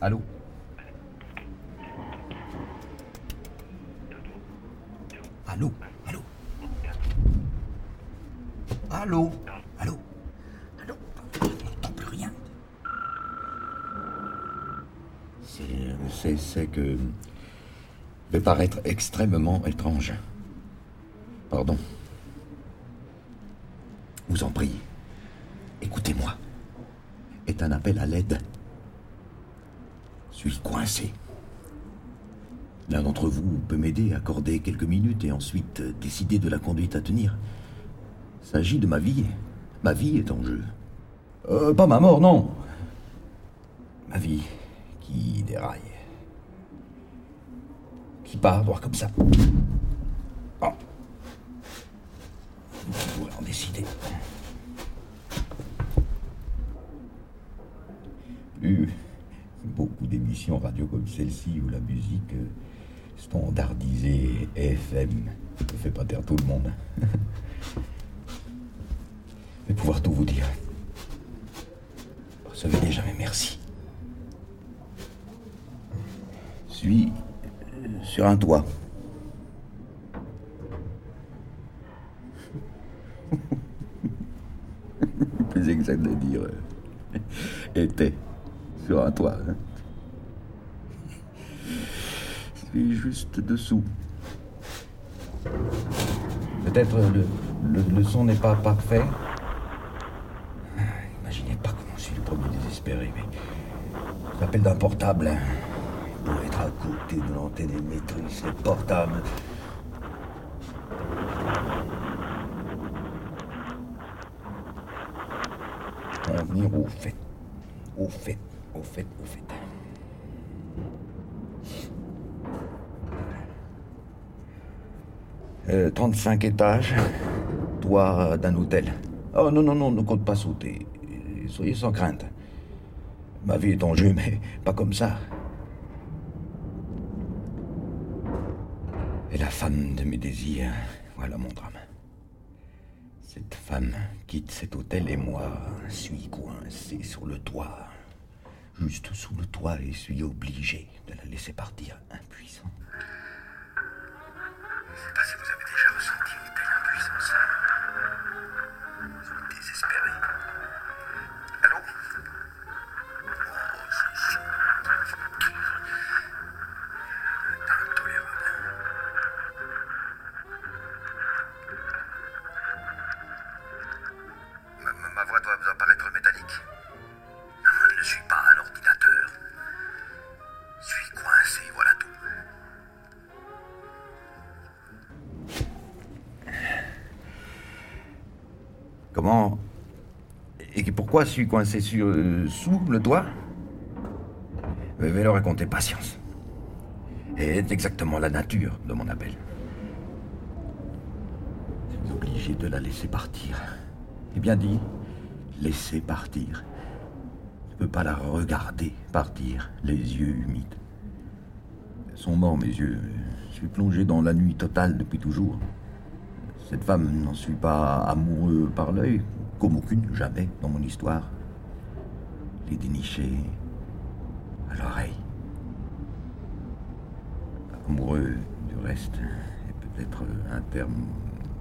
Allô Allô Allô Allô Allô Allô Je n'entends plus rien. C'est que vais paraître extrêmement étrange. Pardon. Vous en prie. Écoutez-moi. Est un appel à l'aide. Suis coincé. L'un d'entre vous peut m'aider, accorder quelques minutes et ensuite décider de la conduite à tenir. S'agit de ma vie. Ma vie est en jeu. Euh, pas ma mort, non. Ma vie qui déraille. Qui part droit comme ça. Oh. Vous pourrez en décider. Plus beaucoup d'émissions radio comme celle-ci où la musique euh, standardisée FM ne fait pas taire tout le monde. Mais pouvoir tout vous dire. Recevez déjà mes merci. Suis euh, sur un toit. Plus exact de dire. euh, était sur un toit. hein. Je juste dessous. Peut-être le, le, son n'est pas parfait. Imaginez pas comment je suis le premier désespéré, mais l'appel d'un portable pour être à côté de l'antenne émettrice, le portable. En venir au fait, au fait, au fait, au fait. Euh, 35 étages, toit d'un hôtel. Oh non, non, non, ne compte pas sauter. Euh, Soyez sans crainte. Ma vie est en jeu, mais pas comme ça. Et la femme de mes désirs, voilà mon drame. Cette femme quitte cet hôtel et moi suis coincé sur le toit. Juste sous le toit et suis obligé de la laisser partir impuissant. Je sais pas si vous avez déjà Pourquoi suis coincé sur, euh, sous le toit Je vais leur raconter patience. C'est exactement la nature de mon appel. Je suis obligé de la laisser partir. Et bien dit, laisser partir. Je ne peux pas la regarder partir, les yeux humides. Ils sont morts, mes yeux. Je suis plongé dans la nuit totale depuis toujours. Cette femme n'en suis pas amoureux par l'œil, comme aucune, jamais dans mon histoire. Les dénicher à l'oreille. Amoureux du reste est peut-être un terme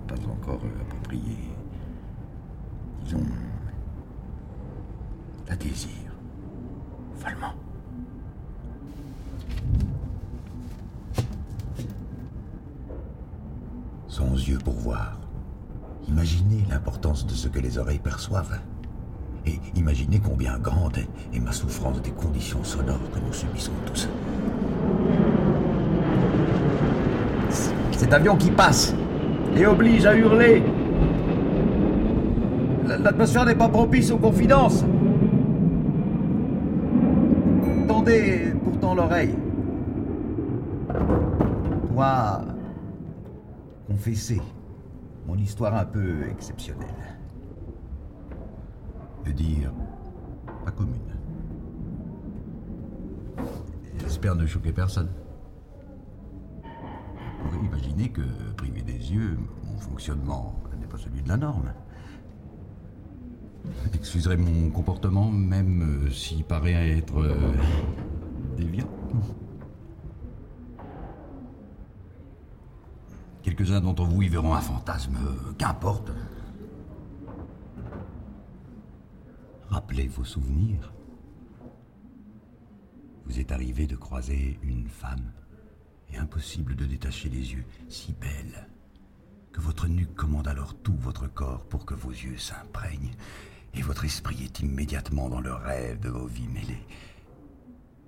pas encore approprié. Disons, la désir, follement. Sans yeux pour voir. Imaginez l'importance de ce que les oreilles perçoivent. Et imaginez combien grande est ma souffrance des conditions sonores que nous subissons tous. Cet avion qui passe et oblige à hurler L'atmosphère n'est pas propice aux confidences. Tendez pourtant l'oreille. Toi, confesser mon histoire un peu exceptionnelle. De dire pas commune. J'espère ne choquer personne. Vous pouvez imaginer que, privé des yeux, mon fonctionnement n'est pas celui de la norme. Excuserez mon comportement, même s'il paraît être euh, déviant. Quelques-uns d'entre vous y verront un fantasme, qu'importe. Rappelez vos souvenirs. Vous êtes arrivé de croiser une femme, et impossible de détacher les yeux, si belle, que votre nuque commande alors tout votre corps pour que vos yeux s'imprègnent, et votre esprit est immédiatement dans le rêve de vos vies mêlées.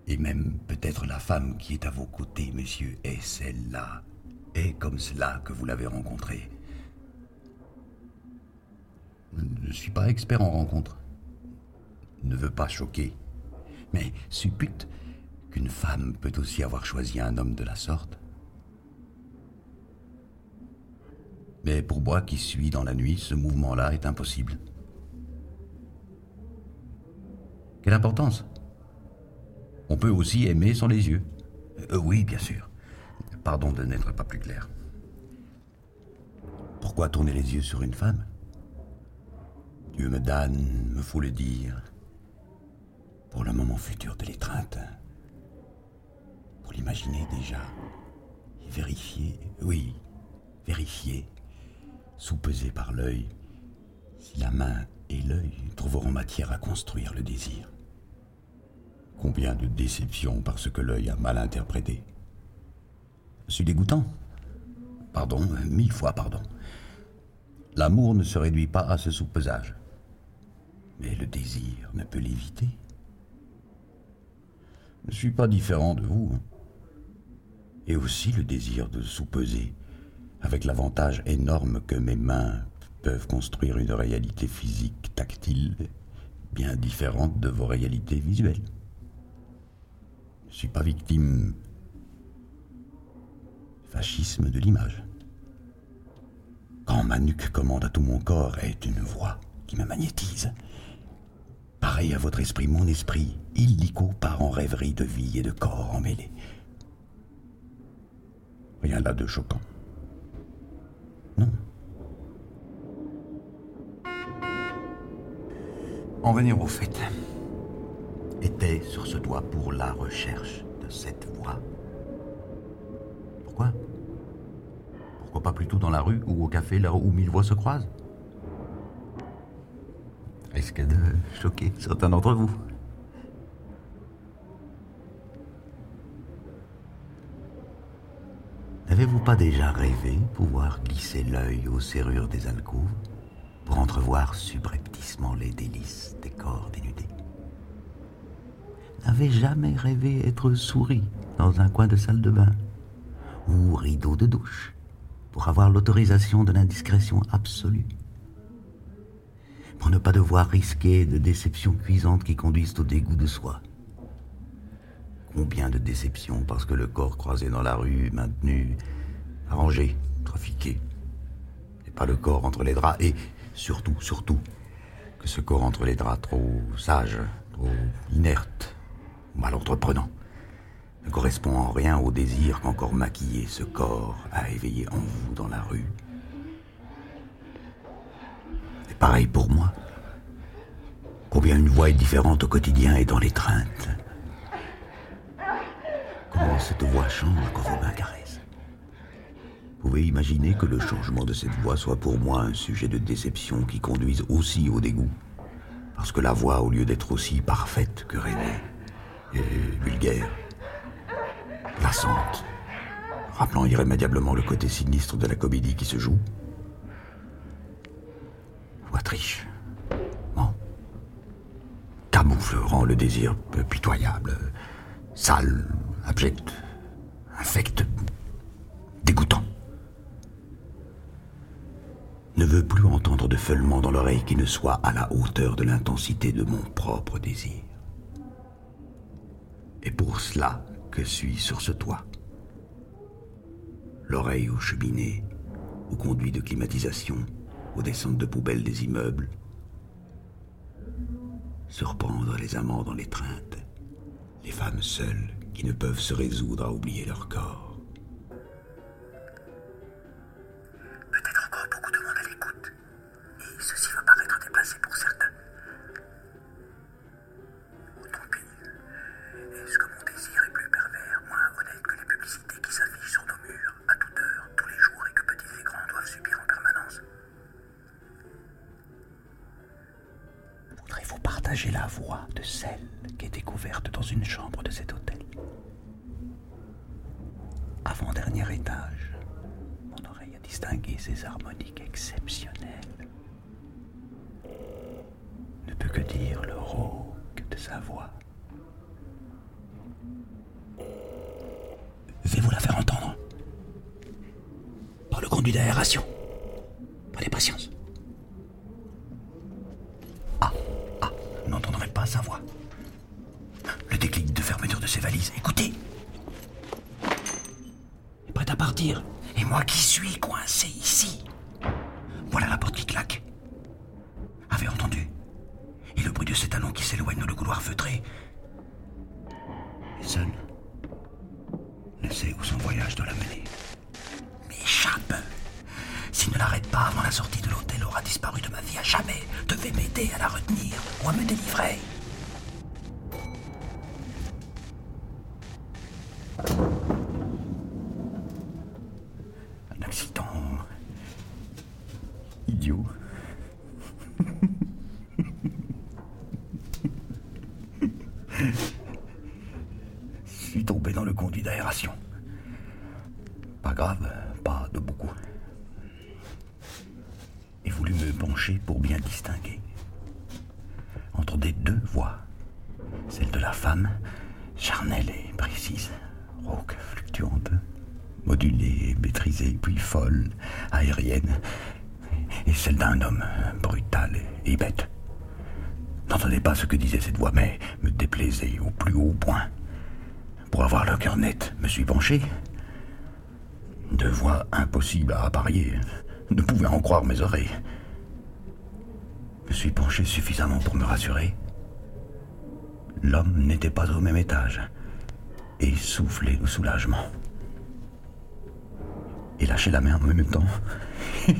Et même peut-être la femme qui est à vos côtés, monsieur, est celle-là, comme cela que vous l'avez rencontrée. Je ne suis pas expert en rencontres. Ne veux pas choquer, mais suppute qu'une femme peut aussi avoir choisi un homme de la sorte. Mais pour moi qui suis dans la nuit, ce mouvement-là est impossible. Quelle importance? On peut aussi aimer sans les yeux. Euh, oui, bien sûr. Pardon de n'être pas plus clair. Pourquoi tourner les yeux sur une femme? Dieu me donne, me faut le dire, pour le moment futur de l'étreinte. Pour l'imaginer déjà. Et vérifier, oui, vérifier, sous-peser par l'œil, si la main et l'œil trouveront matière à construire le désir. Combien de déceptions parce que l'œil a mal interprété. Suis dégoûtant. Pardon, mille fois pardon. L'amour ne se réduit pas à ce soupesage. Mais le désir ne peut l'éviter. Je ne suis pas différent de vous. Hein. Et aussi le désir de soupeser, avec l'avantage énorme que mes mains peuvent construire une réalité physique tactile bien différente de vos réalités visuelles. Je ne suis pas victime fascisme de l'image. Quand ma nuque commande à tout mon corps est une voix qui me magnétise. Pareil à votre esprit, mon esprit, illico part en rêverie de vie et de corps emmêlés. Rien là de choquant. Non. En venir au fait, était sur ce doigt pour la recherche de cette voix. Pourquoi pas plutôt dans la rue ou au café là où mille voix se croisent Risque de choquer certains d'entre vous. N'avez-vous pas déjà rêvé pouvoir glisser l'œil aux serrures des alcôves pour entrevoir subrepticement les délices des corps dénudés N'avez jamais rêvé être souris dans un coin de salle de bain ou rideau de douche pour avoir l'autorisation de l'indiscrétion absolue. Pour ne pas devoir risquer de déceptions cuisantes qui conduisent au dégoût de soi. Combien de déceptions parce que le corps croisé dans la rue, maintenu, arrangé, trafiqué, et pas le corps entre les draps, et surtout, surtout, que ce corps entre les draps trop sage, trop inerte, mal entreprenant, ne correspond en rien au désir qu'encore maquillé ce corps a éveillé en vous dans la rue pareil pour moi. Combien une voix est différente au quotidien et dans l'étreinte. Comment cette voix change quand vos mains. Vous pouvez imaginer que le changement de cette voix soit pour moi un sujet de déception qui conduise aussi au dégoût. Parce que la voix, au lieu d'être aussi parfaite que rêvée, est vulgaire, rappelant irrémédiablement le côté sinistre de la comédie qui se joue triche. Bon. Camoufle rend le désir pitoyable, sale, abject, infect, dégoûtant. ne veux plus entendre de feulement dans l'oreille qui ne soit à la hauteur de l'intensité de mon propre désir. Et pour cela que suis sur ce toit. L'oreille aux cheminées, aux conduits de climatisation, aux descentes de poubelles des immeubles. Surprendre les amants dans l'étreinte, les femmes seules qui ne peuvent se résoudre à oublier leur corps. De celle qui est découverte dans une chambre de cet hôtel. Avant-dernier étage, mon oreille a distingué ces harmoniques exceptionnelles. Ne peut que dire le rauque de sa voix. Vais-vous la faire entendre? Par le conduit d'aération. Et moi qui suis coincé ici. Voilà la porte qui claque. Avez entendu? Et le bruit de ses talons qui s'éloignent dans le couloir feutré. Et seul, ne sait où son voyage doit l'amener. M'échappe S'il ne l'arrête pas avant la sortie de l'hôtel, aura disparu de ma vie à jamais. Devez m'aider à la retenir ou à me délivrer. Un accident idiot. Je suis tombé Pas grave, pas de beaucoup. Et voulu me pencher pour bien distinguer. Entendez deux voix. Celle de la femme, charnelle et précise, rauque, fluctuante, modulée, maîtrisée, puis folle, aérienne, et celle d'un homme brutal et bête. N'entendez pas ce que disait cette voix, mais me déplaisait au plus haut point. Pour avoir le cœur net, me suis penché. Deux voix impossibles à apparier. Ne pouvaient en croire mes oreilles. Me suis penché suffisamment pour me rassurer. L'homme n'était pas au même étage et soufflé de soulagement. Et lâché la main en même temps.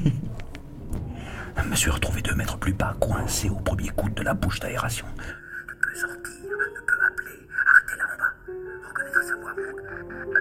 me suis retrouvé deux mètres plus bas, coincé au premier coup de la bouche d'aération. Thank you.